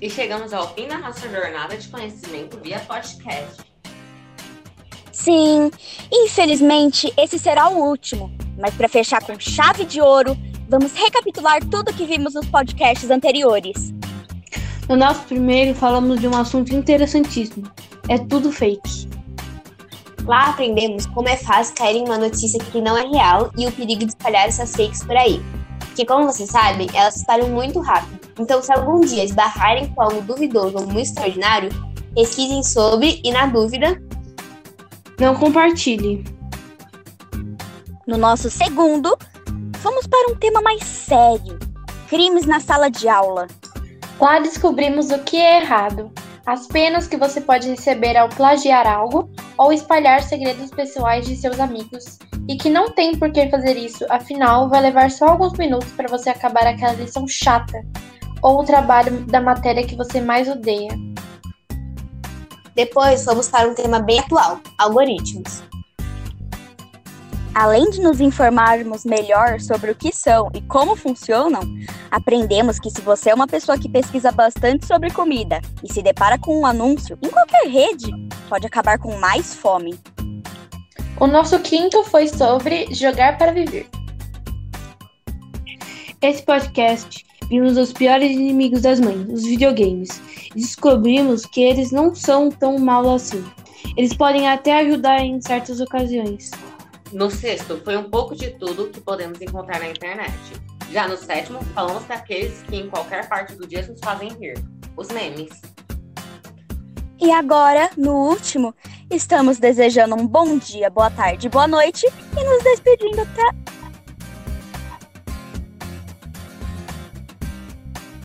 E chegamos ao fim da nossa jornada de conhecimento via podcast. Sim, infelizmente esse será o último, mas para fechar com chave de ouro, vamos recapitular tudo que vimos nos podcasts anteriores. No nosso primeiro, falamos de um assunto interessantíssimo: é tudo fake. Lá aprendemos como é fácil cair em uma notícia que não é real e o perigo de espalhar essas fakes por aí. Porque, como vocês sabem, elas se espalham muito rápido. Então, se algum dia esbarrarem com algo duvidoso ou muito extraordinário, pesquisem sobre e, na dúvida, não compartilhe. No nosso segundo, vamos para um tema mais sério: crimes na sala de aula. Lá descobrimos o que é errado, as penas que você pode receber ao plagiar algo ou espalhar segredos pessoais de seus amigos, e que não tem por que fazer isso, afinal, vai levar só alguns minutos para você acabar aquela lição chata ou o trabalho da matéria que você mais odeia. Depois vamos para um tema bem atual: algoritmos. Além de nos informarmos melhor sobre o que são e como funcionam, aprendemos que se você é uma pessoa que pesquisa bastante sobre comida e se depara com um anúncio em qualquer rede, pode acabar com mais fome. O nosso quinto foi sobre jogar para viver. Esse podcast vimos os piores inimigos das mães, os videogames, descobrimos que eles não são tão mal assim. Eles podem até ajudar em certas ocasiões. No sexto, foi um pouco de tudo que podemos encontrar na internet. Já no sétimo, falamos daqueles que em qualquer parte do dia nos fazem rir, os memes. E agora, no último, estamos desejando um bom dia, boa tarde, boa noite e nos despedindo até